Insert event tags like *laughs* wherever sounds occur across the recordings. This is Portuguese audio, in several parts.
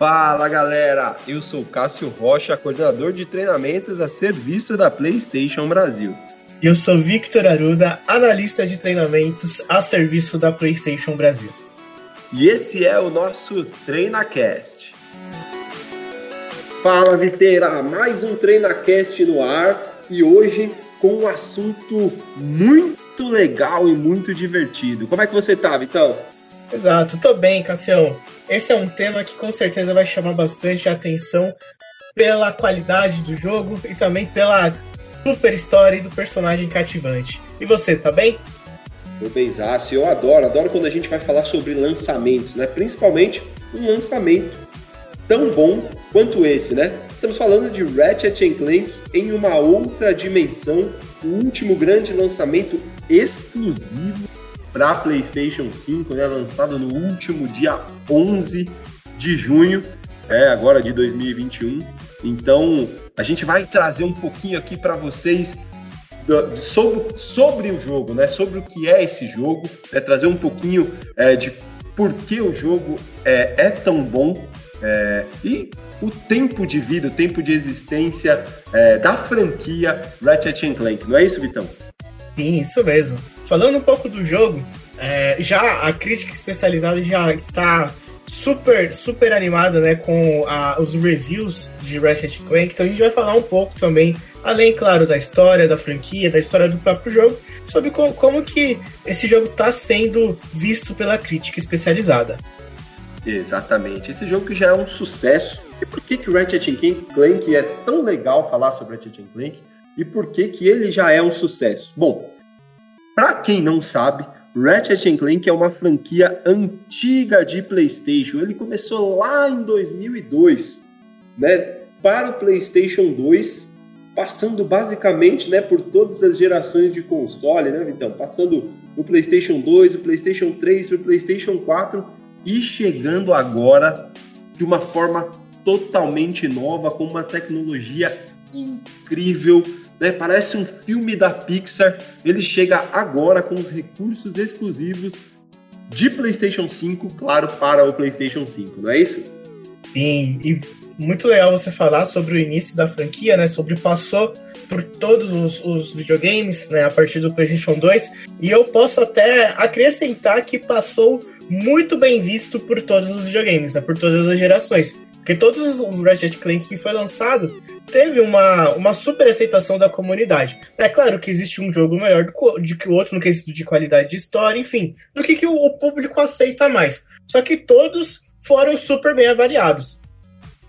Fala galera, eu sou Cássio Rocha, coordenador de treinamentos a serviço da PlayStation Brasil. Eu sou Victor Aruda, analista de treinamentos a serviço da PlayStation Brasil. E esse é o nosso TreinaCast. Fala Viteira, mais um TreinaCast no ar e hoje com um assunto muito legal e muito divertido. Como é que você tá, Vitão? Exato, tô bem, Cassião. Esse é um tema que com certeza vai chamar bastante atenção pela qualidade do jogo e também pela super história do personagem cativante. E você, tá bem? Tô benzaço, eu adoro, adoro quando a gente vai falar sobre lançamentos, né? Principalmente um lançamento tão bom quanto esse, né? Estamos falando de Ratchet Clank em uma outra dimensão, o último grande lançamento exclusivo para PlayStation 5, né, lançado no último dia 11 de junho, é, agora de 2021. Então, a gente vai trazer um pouquinho aqui para vocês sobre, sobre o jogo, né, sobre o que é esse jogo, né, trazer um pouquinho é, de por que o jogo é, é tão bom é, e o tempo de vida, o tempo de existência é, da franquia Ratchet Clank, não é isso, Vitão? Sim, isso mesmo. Falando um pouco do jogo, é, já a crítica especializada já está super, super animada né, com a, os reviews de Ratchet Clank, então a gente vai falar um pouco também, além, claro, da história da franquia, da história do próprio jogo, sobre como, como que esse jogo está sendo visto pela crítica especializada. Exatamente, esse jogo que já é um sucesso. E por que que Ratchet Clank é tão legal falar sobre Ratchet Clank? E por que que ele já é um sucesso? Bom, para quem não sabe, Ratchet Clank é uma franquia antiga de PlayStation. Ele começou lá em 2002, né, para o PlayStation 2, passando basicamente, né, por todas as gerações de console, né, Vitão? Passando no PlayStation 2, o PlayStation 3, o PlayStation 4 e chegando agora de uma forma totalmente nova, com uma tecnologia incrível né? Parece um filme da Pixar. Ele chega agora com os recursos exclusivos de PlayStation 5, claro, para o PlayStation 5, não é isso? Sim, e muito legal você falar sobre o início da franquia, né? Sobre passou por todos os, os, videogames, né? A partir do PlayStation 2. E eu posso até acrescentar que passou muito bem visto por todos os videogames, né? Por todas as gerações. Porque todos os Ratchet Clank que foi lançado teve uma, uma super aceitação da comunidade. É claro que existe um jogo melhor do, do que o outro no quesito de qualidade de história, enfim, do que, que o, o público aceita mais. Só que todos foram super bem avaliados.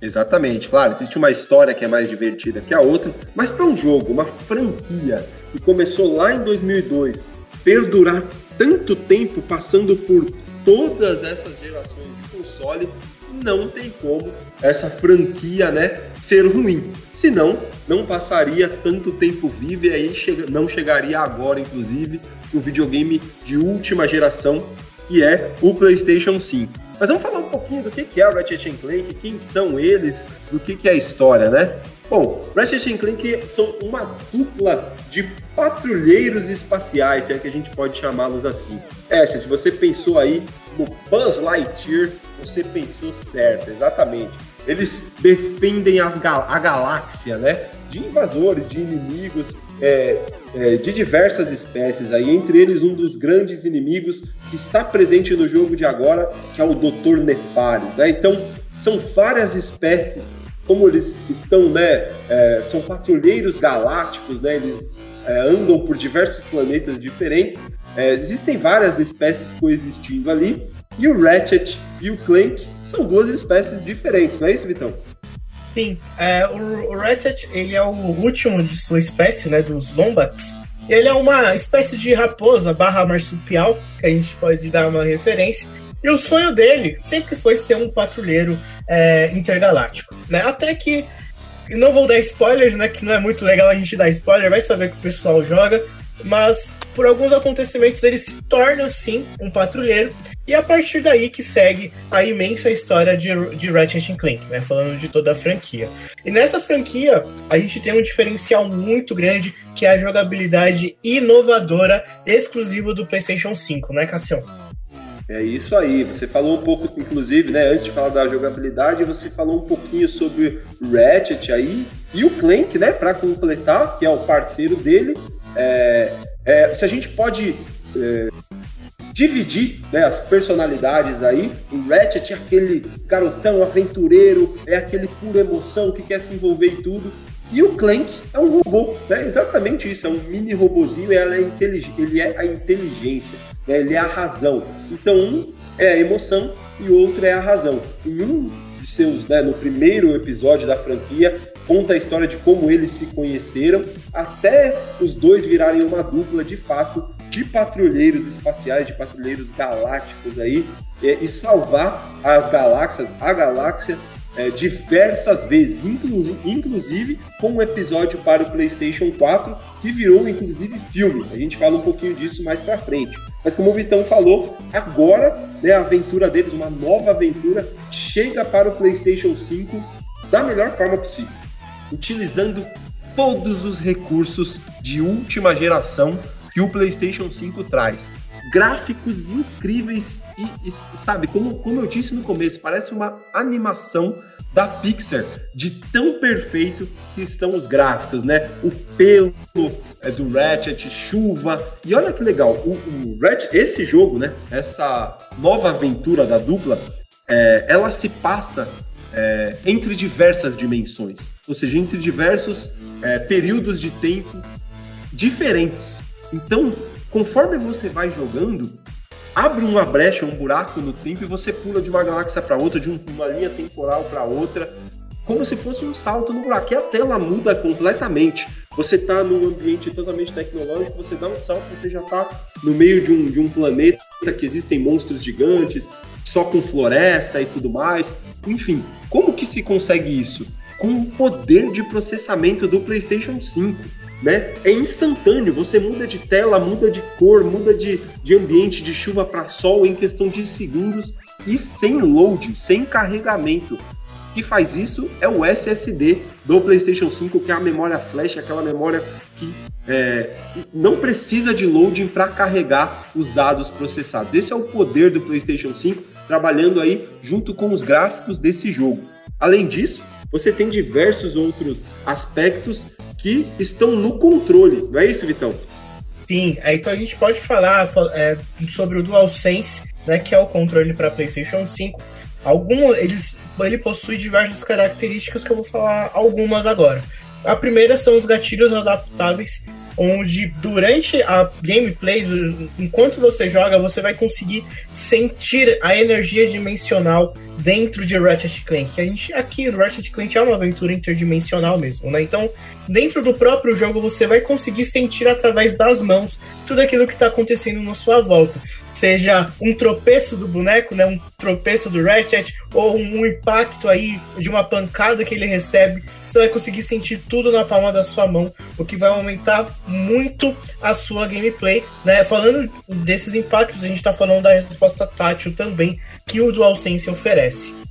Exatamente, claro, existe uma história que é mais divertida que a outra, mas para um jogo, uma franquia que começou lá em 2002, perdurar tanto tempo passando por todas essas gerações de console, não tem como essa franquia, né, ser ruim. Senão, não passaria tanto tempo vivo e aí não chegaria agora, inclusive, o videogame de última geração, que é o PlayStation 5. Mas vamos falar um pouquinho do que é o Ratchet Clank, quem são eles, do que é a história, né? Bom, Ratchet Clank são uma dupla de patrulheiros espaciais, se é que a gente pode chamá-los assim. É, se você pensou aí no Buzz Lightyear, você pensou certo, exatamente. Eles defendem gal a galáxia, né? De invasores, de inimigos, é, é, de diversas espécies aí, entre eles um dos grandes inimigos que está presente no jogo de agora, que é o Doutor Nefário, né? Então, são várias espécies, como eles estão, né? É, são patrulheiros galácticos, né? Eles é, andam por diversos planetas diferentes. É, existem várias espécies coexistindo ali, e o Ratchet e o Clank são duas espécies diferentes, não é isso, Vitão? Sim, é, o, o Ratchet ele é o último de sua espécie, né, dos Lombats. Ele é uma espécie de raposa barra marsupial, que a gente pode dar uma referência. E o sonho dele sempre foi ser um patrulheiro é, intergaláctico, né? Até que não vou dar spoilers, né? Que não é muito legal a gente dar spoiler, vai saber que o pessoal joga. Mas por alguns acontecimentos ele se torna sim um patrulheiro e a partir daí que segue a imensa história de, de Ratchet Clank, né? Falando de toda a franquia. E nessa franquia, a gente tem um diferencial muito grande, que é a jogabilidade inovadora exclusiva do PlayStation 5, né, Cassião? É isso aí. Você falou um pouco, inclusive, né? Antes de falar da jogabilidade, você falou um pouquinho sobre Ratchet aí e o Clank, né? Para completar, que é o parceiro dele. É, é, se a gente pode é, dividir né, as personalidades aí, o Ratchet é aquele garotão aventureiro, é aquele pura emoção que quer se envolver em tudo. E o Clank é um robô, né? Exatamente isso, é um mini robozinho e ela é ele é a inteligência, né? ele é a razão. Então um é a emoção e o outro é a razão. Em um de seus, né, no primeiro episódio da franquia, conta a história de como eles se conheceram, até os dois virarem uma dupla de fato de patrulheiros espaciais, de patrulheiros galácticos aí, e, e salvar as galáxias, a galáxia é, diversas vezes, inclu inclusive com um episódio para o PlayStation 4 que virou inclusive filme. A gente fala um pouquinho disso mais para frente. Mas como o Vitão falou, agora né, a aventura deles, uma nova aventura, chega para o PlayStation 5 da melhor forma possível, utilizando todos os recursos de última geração que o PlayStation 5 traz gráficos incríveis e, e, sabe, como, como eu disse no começo, parece uma animação da Pixar, de tão perfeito que estão os gráficos, né? O pelo é, do Ratchet, chuva. E olha que legal, o, o Ratchet, esse jogo, né? Essa nova aventura da dupla, é, ela se passa é, entre diversas dimensões, ou seja, entre diversos é, períodos de tempo diferentes. Então, conforme você vai jogando, abre uma brecha, um buraco no tempo e você pula de uma galáxia para outra, de uma linha temporal para outra, como se fosse um salto no buraco. E a tela muda completamente. Você está num ambiente totalmente tecnológico, você dá um salto, você já está no meio de um, de um planeta que existem monstros gigantes, só com floresta e tudo mais. Enfim, como que se consegue isso? Com o poder de processamento do PlayStation 5 né? É instantâneo, você muda de tela, muda de cor, muda de, de ambiente de chuva para sol em questão de segundos e sem load, sem carregamento. O que faz isso é o SSD do PlayStation 5, que é a memória flash, aquela memória que é, não precisa de loading para carregar os dados processados. Esse é o poder do PlayStation 5, trabalhando aí junto com os gráficos desse jogo. Além disso, você tem diversos outros aspectos que estão no controle, não é isso, Vitão? Sim, então a gente pode falar é, sobre o DualSense, né, que é o controle para PlayStation 5. Algum, eles, ele possui diversas características que eu vou falar algumas agora. A primeira são os gatilhos adaptáveis onde durante a gameplay, enquanto você joga, você vai conseguir sentir a energia dimensional dentro de Ratchet Clank. A gente aqui Ratchet Clank é uma aventura interdimensional mesmo, né? Então, dentro do próprio jogo você vai conseguir sentir através das mãos tudo aquilo que está acontecendo na sua volta seja um tropeço do boneco, né, um tropeço do Ratchet, ou um impacto aí de uma pancada que ele recebe, você vai conseguir sentir tudo na palma da sua mão, o que vai aumentar muito a sua gameplay, né? Falando desses impactos, a gente está falando da resposta tátil também que o DualSense oferece.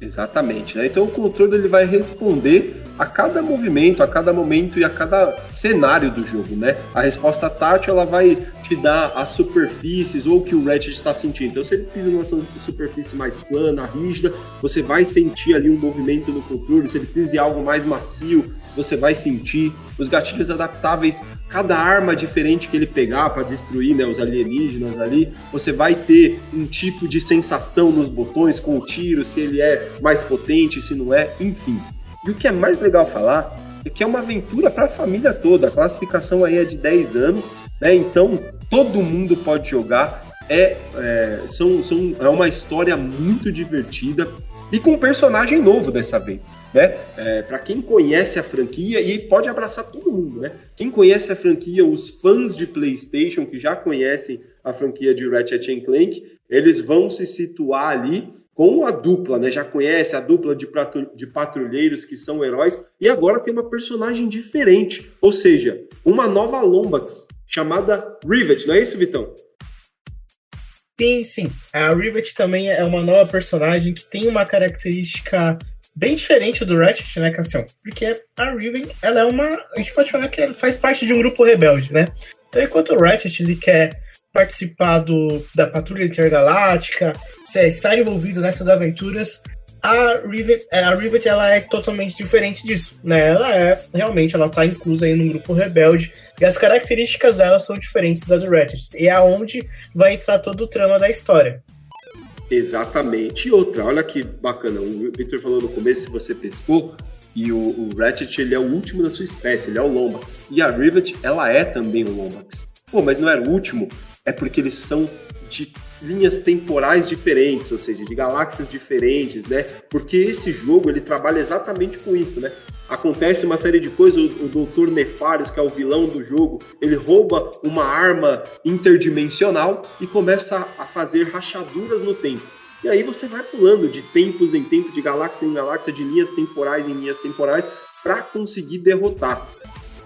Exatamente, né? Então o controle ele vai responder a cada movimento, a cada momento e a cada cenário do jogo, né? A resposta tátil ela vai te dar as superfícies ou o que o Ratchet está sentindo. Então, se ele pisa numa superfície mais plana, rígida, você vai sentir ali um movimento no controle. Se ele pisa em algo mais macio, você vai sentir. Os gatilhos adaptáveis, cada arma diferente que ele pegar para destruir né, os alienígenas ali, você vai ter um tipo de sensação nos botões com o tiro, se ele é mais potente, se não é, enfim. E o que é mais legal falar é que é uma aventura para a família toda. A classificação aí é de 10 anos, né? Então todo mundo pode jogar. É, é, são, são, é uma história muito divertida e com um personagem novo dessa vez. Né? É, para quem conhece a franquia, e pode abraçar todo mundo, né? Quem conhece a franquia, os fãs de PlayStation que já conhecem a franquia de Ratchet Clank, eles vão se situar ali com a dupla, né? Já conhece a dupla de, de patrulheiros que são heróis e agora tem uma personagem diferente, ou seja, uma nova Lombax chamada Rivet, não é isso, Vitão? Sim, sim. A Rivet também é uma nova personagem que tem uma característica bem diferente do Ratchet, né, Cassião? Porque a Riven, ela é uma. A gente pode falar que ela faz parte de um grupo rebelde, né? Então, enquanto o Ratchet ele quer participar do, da Patrulha Intergaláctica, estar envolvido nessas aventuras, a Rivet, é, a Rivet ela é totalmente diferente disso, né? Ela é realmente ela tá inclusa aí no grupo rebelde e as características dela são diferentes da do Ratchet. E é aonde vai entrar todo o trama da história. Exatamente. E outra, olha que bacana. O Victor falou no começo se você pescou e o, o Ratchet ele é o último da sua espécie, ele é o Lombax. E a Rivet ela é também o Lombax. Pô, mas não era o último? É porque eles são de linhas temporais diferentes, ou seja, de galáxias diferentes, né? Porque esse jogo ele trabalha exatamente com isso, né? Acontece uma série de coisas, o, o Doutor que é o vilão do jogo, ele rouba uma arma interdimensional e começa a fazer rachaduras no tempo. E aí você vai pulando de tempos em tempos, de galáxia em galáxia, de linhas temporais em linhas temporais, para conseguir derrotar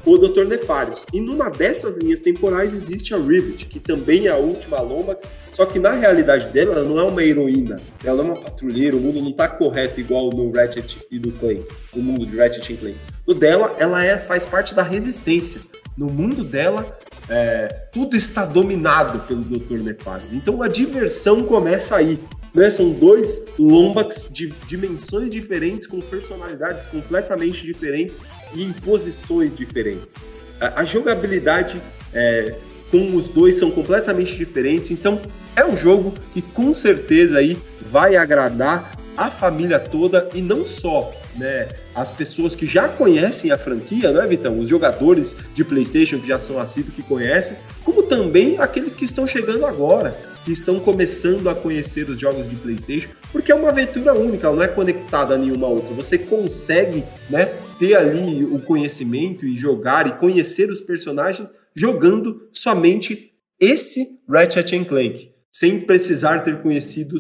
o Dr. Nefarius. E numa dessas linhas temporais existe a Rivet, que também é a última Lombax, só que na realidade dela, ela não é uma heroína, ela é uma patrulheira, o mundo não está correto igual no Ratchet e do Clank, no mundo de Ratchet e Clank. No dela, ela é, faz parte da resistência. No mundo dela, é, tudo está dominado pelo Dr. Nefarius. Então a diversão começa aí. Né? São dois Lombax de dimensões diferentes, com personalidades completamente diferentes e em posições diferentes. A, a jogabilidade é, com os dois são completamente diferentes, então é um jogo que com certeza aí vai agradar a família toda e não só né, as pessoas que já conhecem a franquia, não é, Vitão? Os jogadores de PlayStation que já são assíduos que conhecem, como também aqueles que estão chegando agora, que estão começando a conhecer os jogos de PlayStation, porque é uma aventura única, ela não é conectada a nenhuma outra. Você consegue, né, ter ali o conhecimento e jogar e conhecer os personagens jogando somente esse Ratchet Clank sem precisar ter conhecido,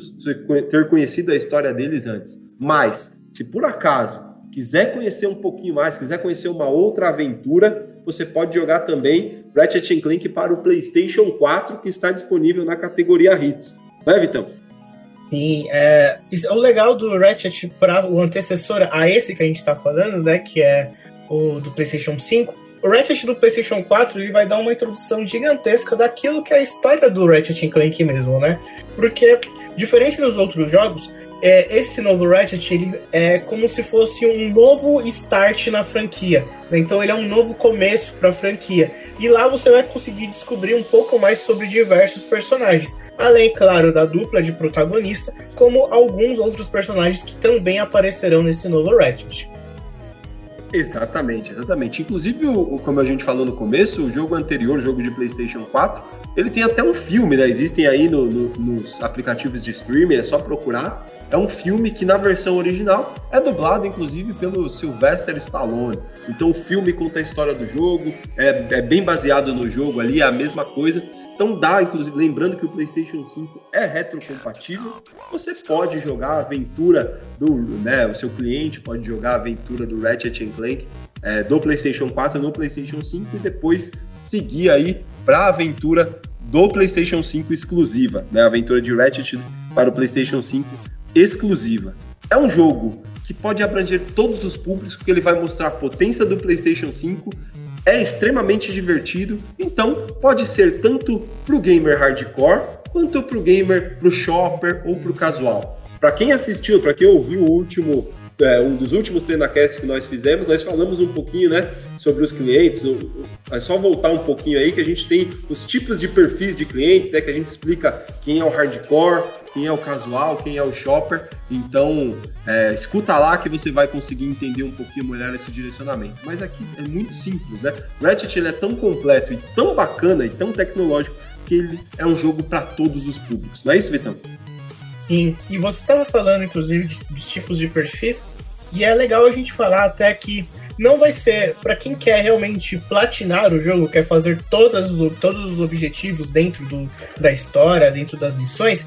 ter conhecido a história deles antes. Mas, se por acaso quiser conhecer um pouquinho mais, quiser conhecer uma outra aventura, você pode jogar também Ratchet Clank para o PlayStation 4, que está disponível na categoria Hits. Vai, Vitão? Sim, é, o legal do Ratchet para o antecessor a esse que a gente está falando, né, que é o do PlayStation 5, o Ratchet do PlayStation 4 ele vai dar uma introdução gigantesca daquilo que é a história do Ratchet Clank mesmo, né? Porque, diferente dos outros jogos, é, esse novo Ratchet ele é como se fosse um novo start na franquia. Né? Então ele é um novo começo para a franquia. E lá você vai conseguir descobrir um pouco mais sobre diversos personagens. Além, claro, da dupla de protagonista, como alguns outros personagens que também aparecerão nesse novo Ratchet. Exatamente, exatamente. Inclusive, o, como a gente falou no começo, o jogo anterior, o jogo de PlayStation 4, ele tem até um filme, né? Existem aí no, no, nos aplicativos de streaming, é só procurar. É um filme que na versão original é dublado, inclusive, pelo Sylvester Stallone. Então o filme conta a história do jogo, é, é bem baseado no jogo ali, é a mesma coisa. Então dá, inclusive, lembrando que o PlayStation 5 é retrocompatível, você pode jogar a aventura do, né, o seu cliente pode jogar a aventura do Ratchet Clank é, do PlayStation 4 no PlayStation 5 e depois seguir aí para a aventura do PlayStation 5 exclusiva, né, a aventura de Ratchet para o PlayStation 5 exclusiva. É um jogo que pode abranger todos os públicos, porque ele vai mostrar a potência do PlayStation 5 é extremamente divertido, então pode ser tanto para o gamer hardcore quanto para o gamer, para o shopper ou para o casual. Para quem assistiu, para quem ouviu o último é, um dos últimos treinacasts que nós fizemos, nós falamos um pouquinho, né, sobre os clientes. É só voltar um pouquinho aí que a gente tem os tipos de perfis de clientes, né, que a gente explica quem é o hardcore, quem é o casual, quem é o shopper. Então, é, escuta lá que você vai conseguir entender um pouquinho melhor esse direcionamento. Mas aqui é muito simples, né? Ratchet ele é tão completo e tão bacana e tão tecnológico que ele é um jogo para todos os públicos. Não é isso, Vitão? Sim, e você estava falando, inclusive, de, dos tipos de perfis, e é legal a gente falar até que não vai ser para quem quer realmente platinar o jogo, quer fazer todas, todos os objetivos dentro do, da história, dentro das missões.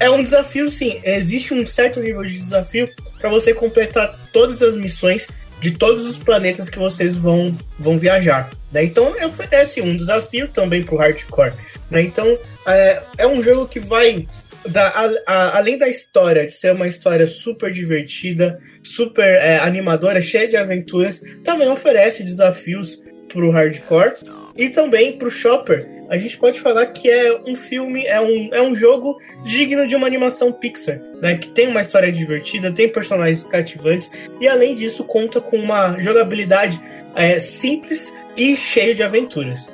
É um desafio, sim. Existe um certo nível de desafio para você completar todas as missões de todos os planetas que vocês vão, vão viajar. Né? Então oferece um desafio também para o hardcore. Né? Então é, é um jogo que vai da, a, a, além da história, de ser uma história super divertida, super é, animadora, cheia de aventuras, também oferece desafios pro hardcore e também pro shopper, a gente pode falar que é um filme, é um, é um jogo digno de uma animação Pixar, né? Que tem uma história divertida, tem personagens cativantes e além disso conta com uma jogabilidade é, simples e cheia de aventuras.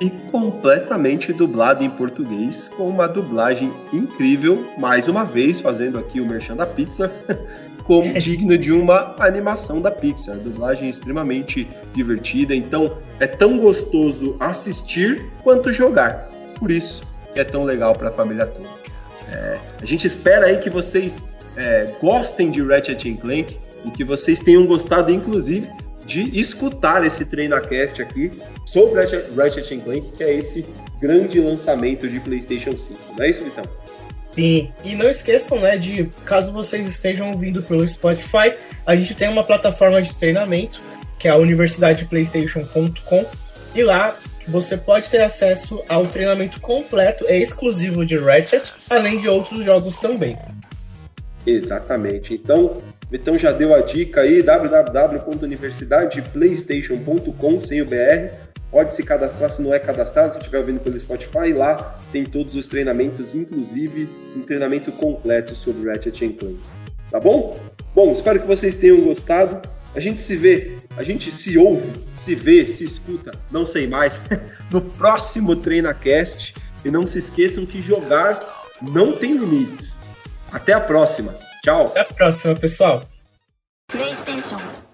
E completamente dublado em português, com uma dublagem incrível, mais uma vez fazendo aqui o merchan da Pixar. *laughs* como digno de uma animação da Pixar. Dublagem é extremamente divertida, então é tão gostoso assistir quanto jogar. Por isso que é tão legal para a família toda. É, a gente espera aí que vocês é, gostem de Ratchet Clank e que vocês tenham gostado, inclusive, de escutar esse TreinaCast aqui sobre Ratchet Clank, que é esse grande lançamento de PlayStation 5. Não é isso, Vitão? Sim, e não esqueçam, né, de caso vocês estejam ouvindo pelo Spotify, a gente tem uma plataforma de treinamento, que é a universidadeplaystation.com, e lá você pode ter acesso ao treinamento completo e exclusivo de Ratchet, além de outros jogos também. Exatamente. Então, Vitão já deu a dica aí, www.universidadeplaystation.com sem o BR Pode se cadastrar se não é cadastrado, se estiver ouvindo pelo Spotify, lá tem todos os treinamentos, inclusive um treinamento completo sobre Ratchet Clank. Tá bom? Bom, espero que vocês tenham gostado. A gente se vê, a gente se ouve, se vê, se escuta, não sei mais, *laughs* no próximo TreinaCast. E não se esqueçam que jogar não tem limites. Até a próxima. Tchau. Até a próxima, pessoal. PlayStation.